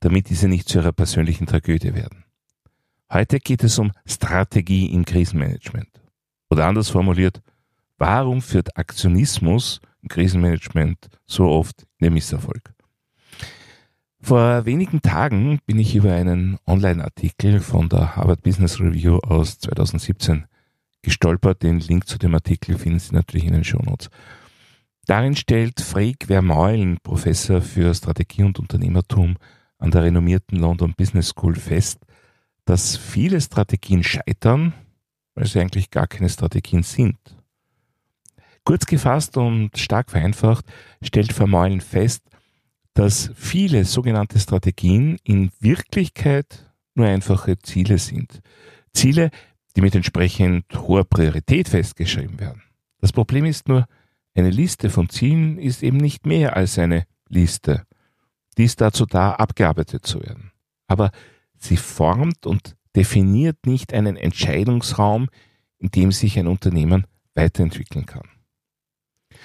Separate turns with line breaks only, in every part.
damit diese nicht zu ihrer persönlichen Tragödie werden. Heute geht es um Strategie im Krisenmanagement. Oder anders formuliert, warum führt Aktionismus im Krisenmanagement so oft in den Misserfolg? Vor wenigen Tagen bin ich über einen Online-Artikel von der Harvard Business Review aus 2017 gestolpert. Den Link zu dem Artikel finden Sie natürlich in den Shownotes. Darin stellt Freek Vermeulen, Professor für Strategie und Unternehmertum an der renommierten London Business School fest, dass viele Strategien scheitern, weil sie eigentlich gar keine Strategien sind. Kurz gefasst und stark vereinfacht stellt Vermeulen fest, dass viele sogenannte Strategien in Wirklichkeit nur einfache Ziele sind. Ziele, die mit entsprechend hoher Priorität festgeschrieben werden. Das Problem ist nur, eine Liste von Zielen ist eben nicht mehr als eine Liste. Die ist dazu da, abgearbeitet zu werden. Aber sie formt und definiert nicht einen Entscheidungsraum, in dem sich ein Unternehmen weiterentwickeln kann.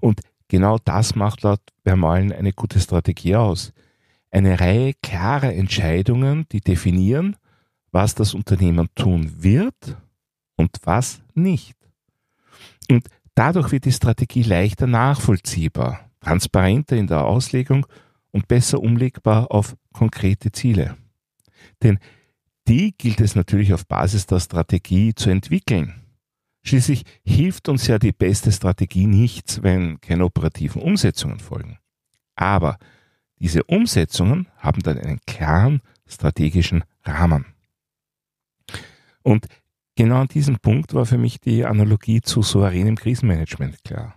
Und Genau das macht laut Vermeulen eine gute Strategie aus. Eine Reihe klarer Entscheidungen, die definieren, was das Unternehmen tun wird und was nicht. Und dadurch wird die Strategie leichter nachvollziehbar, transparenter in der Auslegung und besser umlegbar auf konkrete Ziele. Denn die gilt es natürlich auf Basis der Strategie zu entwickeln. Schließlich hilft uns ja die beste Strategie nichts, wenn keine operativen Umsetzungen folgen. Aber diese Umsetzungen haben dann einen klaren strategischen Rahmen. Und genau an diesem Punkt war für mich die Analogie zu souveränem Krisenmanagement klar.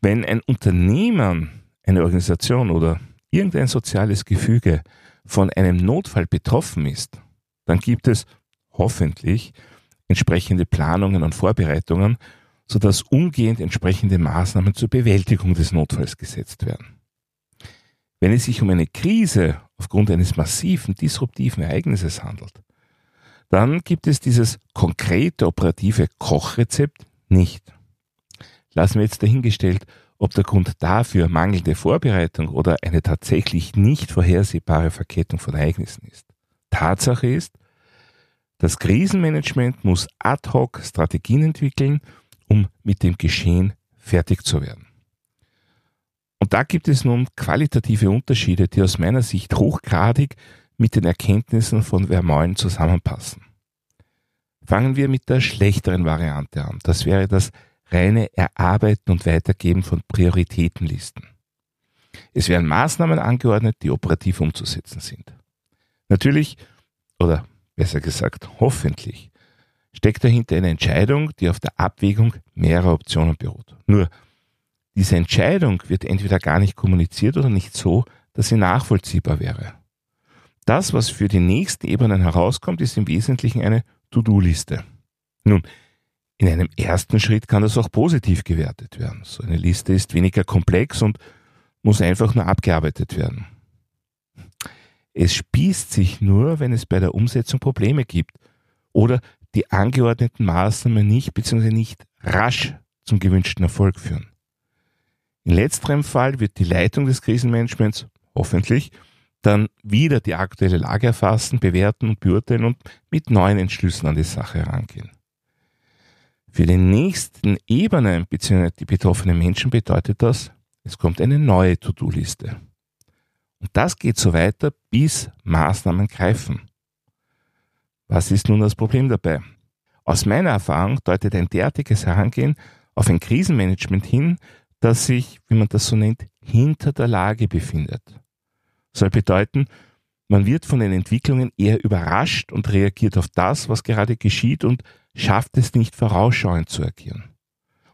Wenn ein Unternehmen, eine Organisation oder irgendein soziales Gefüge von einem Notfall betroffen ist, dann gibt es hoffentlich entsprechende Planungen und Vorbereitungen, sodass umgehend entsprechende Maßnahmen zur Bewältigung des Notfalls gesetzt werden. Wenn es sich um eine Krise aufgrund eines massiven disruptiven Ereignisses handelt, dann gibt es dieses konkrete operative Kochrezept nicht. Lassen wir jetzt dahingestellt, ob der Grund dafür mangelnde Vorbereitung oder eine tatsächlich nicht vorhersehbare Verkettung von Ereignissen ist. Tatsache ist, das Krisenmanagement muss ad hoc Strategien entwickeln, um mit dem Geschehen fertig zu werden. Und da gibt es nun qualitative Unterschiede, die aus meiner Sicht hochgradig mit den Erkenntnissen von Vermeulen zusammenpassen. Fangen wir mit der schlechteren Variante an. Das wäre das reine Erarbeiten und Weitergeben von Prioritätenlisten. Es werden Maßnahmen angeordnet, die operativ umzusetzen sind. Natürlich, oder besser gesagt hoffentlich, steckt dahinter eine Entscheidung, die auf der Abwägung mehrerer Optionen beruht. Nur, diese Entscheidung wird entweder gar nicht kommuniziert oder nicht so, dass sie nachvollziehbar wäre. Das, was für die nächsten Ebenen herauskommt, ist im Wesentlichen eine To-Do-Liste. Nun, in einem ersten Schritt kann das auch positiv gewertet werden. So eine Liste ist weniger komplex und muss einfach nur abgearbeitet werden. Es spießt sich nur, wenn es bei der Umsetzung Probleme gibt oder die angeordneten Maßnahmen nicht bzw. nicht rasch zum gewünschten Erfolg führen. In letzterem Fall wird die Leitung des Krisenmanagements hoffentlich dann wieder die aktuelle Lage erfassen, bewerten und beurteilen und mit neuen Entschlüssen an die Sache herangehen. Für die nächsten Ebenen bzw. die betroffenen Menschen bedeutet das, es kommt eine neue To-Do-Liste. Und das geht so weiter, bis Maßnahmen greifen. Was ist nun das Problem dabei? Aus meiner Erfahrung deutet ein derartiges Herangehen auf ein Krisenmanagement hin, das sich, wie man das so nennt, hinter der Lage befindet. Soll bedeuten, man wird von den Entwicklungen eher überrascht und reagiert auf das, was gerade geschieht und schafft es nicht vorausschauend zu agieren.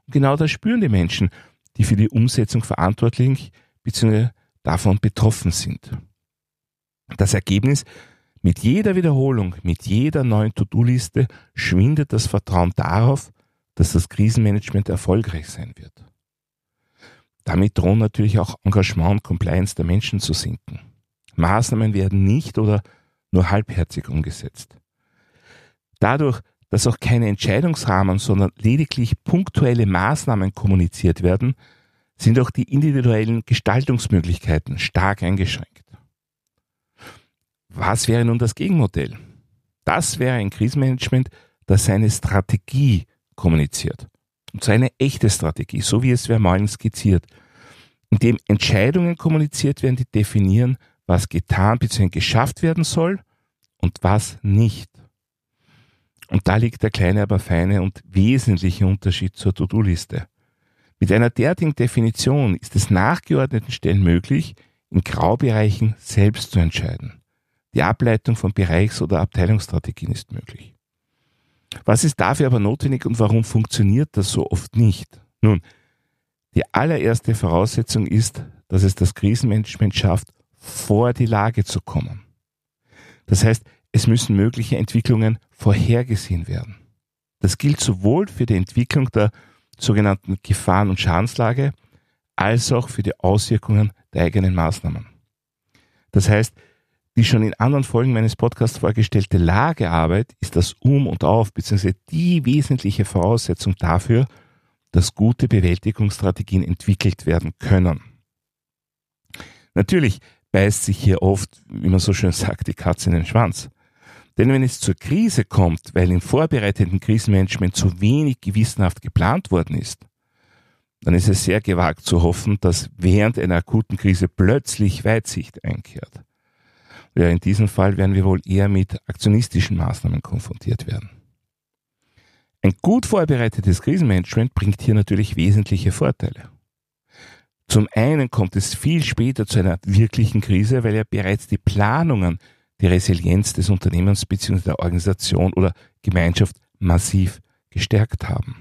Und genau das spüren die Menschen, die für die Umsetzung verantwortlich bzw davon betroffen sind. Das Ergebnis, mit jeder Wiederholung, mit jeder neuen To-Do-Liste schwindet das Vertrauen darauf, dass das Krisenmanagement erfolgreich sein wird. Damit drohen natürlich auch Engagement und Compliance der Menschen zu sinken. Maßnahmen werden nicht oder nur halbherzig umgesetzt. Dadurch, dass auch keine Entscheidungsrahmen, sondern lediglich punktuelle Maßnahmen kommuniziert werden, sind auch die individuellen Gestaltungsmöglichkeiten stark eingeschränkt. Was wäre nun das Gegenmodell? Das wäre ein Krisenmanagement, das seine Strategie kommuniziert. Und zwar eine echte Strategie, so wie es Vermeulen skizziert, indem Entscheidungen kommuniziert werden, die definieren, was getan bzw. geschafft werden soll und was nicht. Und da liegt der kleine, aber feine und wesentliche Unterschied zur To-Do-Liste. Mit einer derartigen Definition ist es nachgeordneten Stellen möglich, in Graubereichen selbst zu entscheiden. Die Ableitung von Bereichs- oder Abteilungsstrategien ist möglich. Was ist dafür aber notwendig und warum funktioniert das so oft nicht? Nun, die allererste Voraussetzung ist, dass es das Krisenmanagement schafft, vor die Lage zu kommen. Das heißt, es müssen mögliche Entwicklungen vorhergesehen werden. Das gilt sowohl für die Entwicklung der sogenannten Gefahren- und Schadenslage als auch für die Auswirkungen der eigenen Maßnahmen. Das heißt, die schon in anderen Folgen meines Podcasts vorgestellte Lagearbeit ist das Um und Auf bzw. die wesentliche Voraussetzung dafür, dass gute Bewältigungsstrategien entwickelt werden können. Natürlich beißt sich hier oft, wie man so schön sagt, die Katze in den Schwanz. Denn wenn es zur Krise kommt, weil im vorbereitenden Krisenmanagement zu wenig gewissenhaft geplant worden ist, dann ist es sehr gewagt zu hoffen, dass während einer akuten Krise plötzlich Weitsicht einkehrt. Ja, in diesem Fall werden wir wohl eher mit aktionistischen Maßnahmen konfrontiert werden. Ein gut vorbereitetes Krisenmanagement bringt hier natürlich wesentliche Vorteile. Zum einen kommt es viel später zu einer wirklichen Krise, weil ja bereits die Planungen die Resilienz des Unternehmens bzw. der Organisation oder Gemeinschaft massiv gestärkt haben.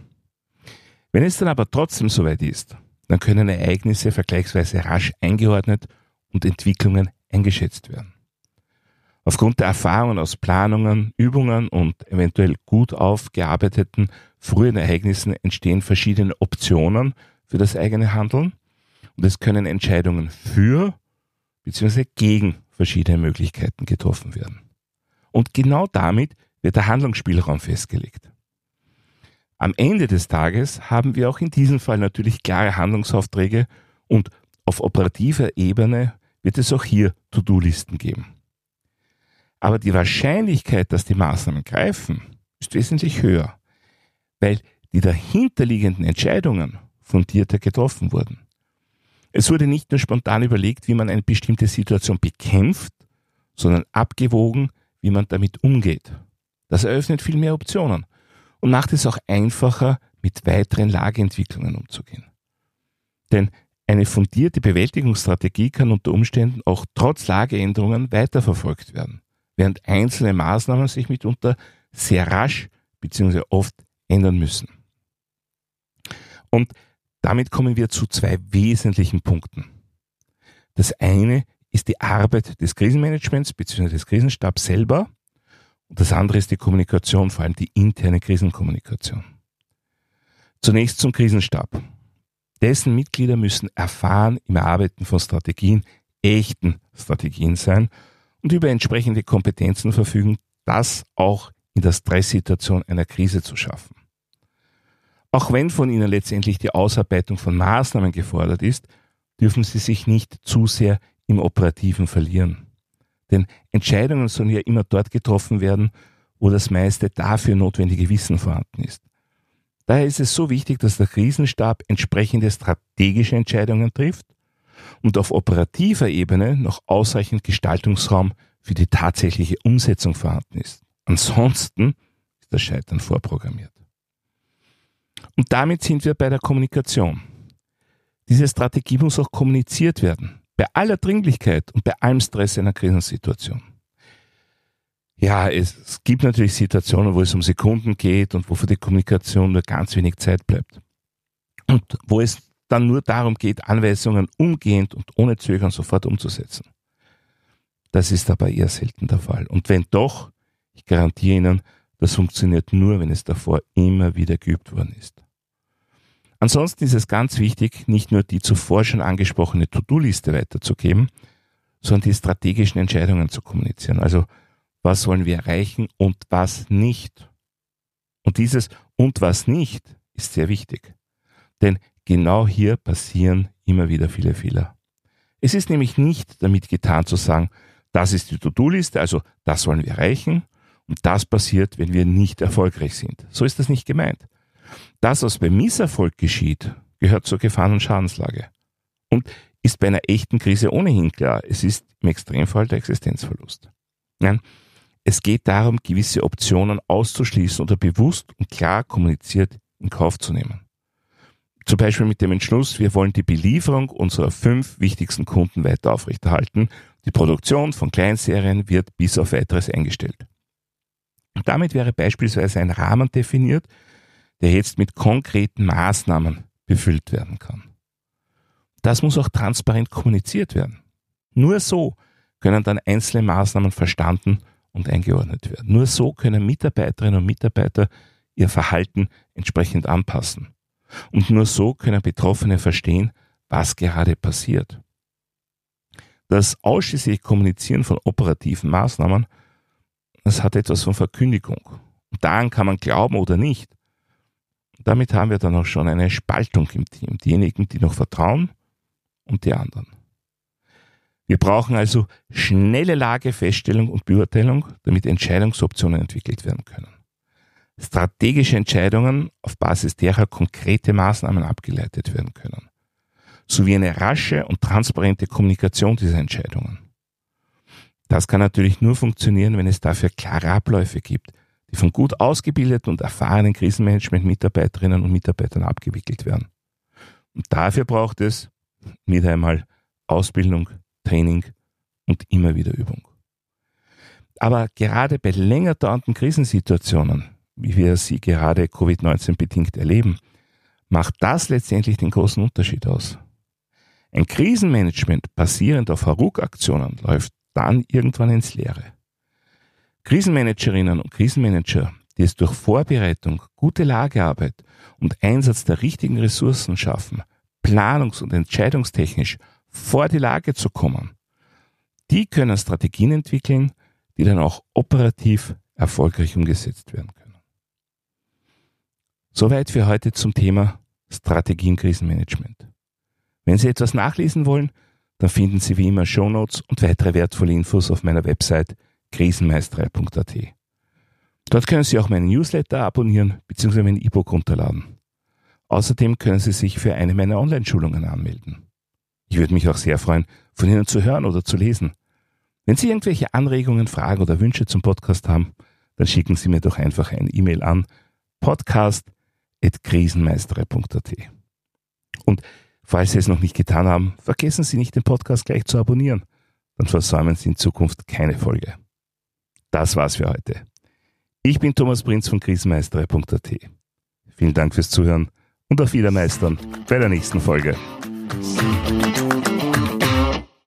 Wenn es dann aber trotzdem soweit ist, dann können Ereignisse vergleichsweise rasch eingeordnet und Entwicklungen eingeschätzt werden. Aufgrund der Erfahrungen aus Planungen, Übungen und eventuell gut aufgearbeiteten frühen Ereignissen entstehen verschiedene Optionen für das eigene Handeln und es können Entscheidungen für bzw. gegen verschiedene Möglichkeiten getroffen werden. Und genau damit wird der Handlungsspielraum festgelegt. Am Ende des Tages haben wir auch in diesem Fall natürlich klare Handlungsaufträge und auf operativer Ebene wird es auch hier To-Do-Listen geben. Aber die Wahrscheinlichkeit, dass die Maßnahmen greifen, ist wesentlich höher, weil die dahinterliegenden Entscheidungen fundierter getroffen wurden. Es wurde nicht nur spontan überlegt, wie man eine bestimmte Situation bekämpft, sondern abgewogen, wie man damit umgeht. Das eröffnet viel mehr Optionen und macht es auch einfacher, mit weiteren Lageentwicklungen umzugehen. Denn eine fundierte Bewältigungsstrategie kann unter Umständen auch trotz Lageänderungen weiterverfolgt werden während einzelne Maßnahmen sich mitunter sehr rasch bzw. oft ändern müssen. Und damit kommen wir zu zwei wesentlichen Punkten. Das eine ist die Arbeit des Krisenmanagements bzw. des Krisenstabs selber und das andere ist die Kommunikation, vor allem die interne Krisenkommunikation. Zunächst zum Krisenstab. Dessen Mitglieder müssen erfahren im Erarbeiten von Strategien, echten Strategien sein und über entsprechende Kompetenzen verfügen, das auch in der Stresssituation einer Krise zu schaffen. Auch wenn von Ihnen letztendlich die Ausarbeitung von Maßnahmen gefordert ist, dürfen Sie sich nicht zu sehr im Operativen verlieren. Denn Entscheidungen sollen ja immer dort getroffen werden, wo das meiste dafür notwendige Wissen vorhanden ist. Daher ist es so wichtig, dass der Krisenstab entsprechende strategische Entscheidungen trifft und auf operativer Ebene noch ausreichend Gestaltungsraum für die tatsächliche Umsetzung vorhanden ist. Ansonsten ist das Scheitern vorprogrammiert. Und damit sind wir bei der Kommunikation. Diese Strategie muss auch kommuniziert werden, bei aller Dringlichkeit und bei allem Stress einer Krisensituation. Ja, es, gibt natürlich Situationen, wo es um Sekunden geht und wo für die Kommunikation nur ganz wenig Zeit bleibt. Und wo es dann nur darum geht, Anweisungen umgehend und ohne Zögern sofort umzusetzen. Das ist aber eher selten der Fall. Und wenn doch, ich garantiere Ihnen, das funktioniert nur, wenn es davor immer wieder geübt worden ist. Ansonsten ist es ganz wichtig, nicht nur die zuvor schon angesprochene To-Do-Liste weiterzugeben, sondern die strategischen Entscheidungen zu kommunizieren. Also was wollen wir erreichen und was nicht. Und dieses und was nicht ist sehr wichtig. Denn genau hier passieren immer wieder viele Fehler. Es ist nämlich nicht damit getan zu sagen, das ist die To-Do-Liste, also das wollen wir erreichen und das passiert, wenn wir nicht erfolgreich sind. So ist das nicht gemeint. Das, was beim Misserfolg geschieht, gehört zur Gefahren- und Schadenslage und ist bei einer echten Krise ohnehin klar. Es ist im Extremfall der Existenzverlust. Nein, es geht darum, gewisse Optionen auszuschließen oder bewusst und klar kommuniziert in Kauf zu nehmen. Zum Beispiel mit dem Entschluss, wir wollen die Belieferung unserer fünf wichtigsten Kunden weiter aufrechterhalten. Die Produktion von Kleinserien wird bis auf weiteres eingestellt. Damit wäre beispielsweise ein Rahmen definiert, der jetzt mit konkreten Maßnahmen befüllt werden kann. Das muss auch transparent kommuniziert werden. Nur so können dann einzelne Maßnahmen verstanden und eingeordnet werden. Nur so können Mitarbeiterinnen und Mitarbeiter ihr Verhalten entsprechend anpassen. Und nur so können Betroffene verstehen, was gerade passiert. Das ausschließliche Kommunizieren von operativen Maßnahmen, das hat etwas von Verkündigung. Und daran kann man glauben oder nicht. Damit haben wir dann auch schon eine Spaltung im Team. Diejenigen, die noch vertrauen und die anderen. Wir brauchen also schnelle Lagefeststellung und Beurteilung, damit Entscheidungsoptionen entwickelt werden können. Strategische Entscheidungen, auf Basis derer konkrete Maßnahmen abgeleitet werden können. Sowie eine rasche und transparente Kommunikation dieser Entscheidungen. Das kann natürlich nur funktionieren, wenn es dafür klare Abläufe gibt, die von gut ausgebildeten und erfahrenen Krisenmanagement-Mitarbeiterinnen und Mitarbeitern abgewickelt werden. Und dafür braucht es wieder einmal Ausbildung, Training und immer wieder Übung. Aber gerade bei länger dauernden Krisensituationen, wie wir sie gerade Covid-19 bedingt erleben, macht das letztendlich den großen Unterschied aus. Ein Krisenmanagement basierend auf Haruk-Aktionen läuft dann irgendwann ins Leere. Krisenmanagerinnen und Krisenmanager, die es durch Vorbereitung, gute Lagearbeit und Einsatz der richtigen Ressourcen schaffen, planungs- und entscheidungstechnisch vor die Lage zu kommen, die können Strategien entwickeln, die dann auch operativ erfolgreich umgesetzt werden können. Soweit für heute zum Thema Strategien Krisenmanagement. Wenn Sie etwas nachlesen wollen, dann finden Sie wie immer Shownotes und weitere wertvolle Infos auf meiner Website krisenmeisterei.at. Dort können Sie auch meinen Newsletter abonnieren bzw. mein E-Book runterladen. Außerdem können Sie sich für eine meiner Online-Schulungen anmelden. Ich würde mich auch sehr freuen, von Ihnen zu hören oder zu lesen. Wenn Sie irgendwelche Anregungen, Fragen oder Wünsche zum Podcast haben, dann schicken Sie mir doch einfach ein E-Mail an podcast.krisenmeisterei.at. Und falls Sie es noch nicht getan haben, vergessen Sie nicht, den Podcast gleich zu abonnieren. Dann versäumen Sie in Zukunft keine Folge. Das war's für heute. Ich bin Thomas Prinz von krisenmeisterei.at. Vielen Dank fürs Zuhören und auf Wiedermeistern bei der nächsten Folge.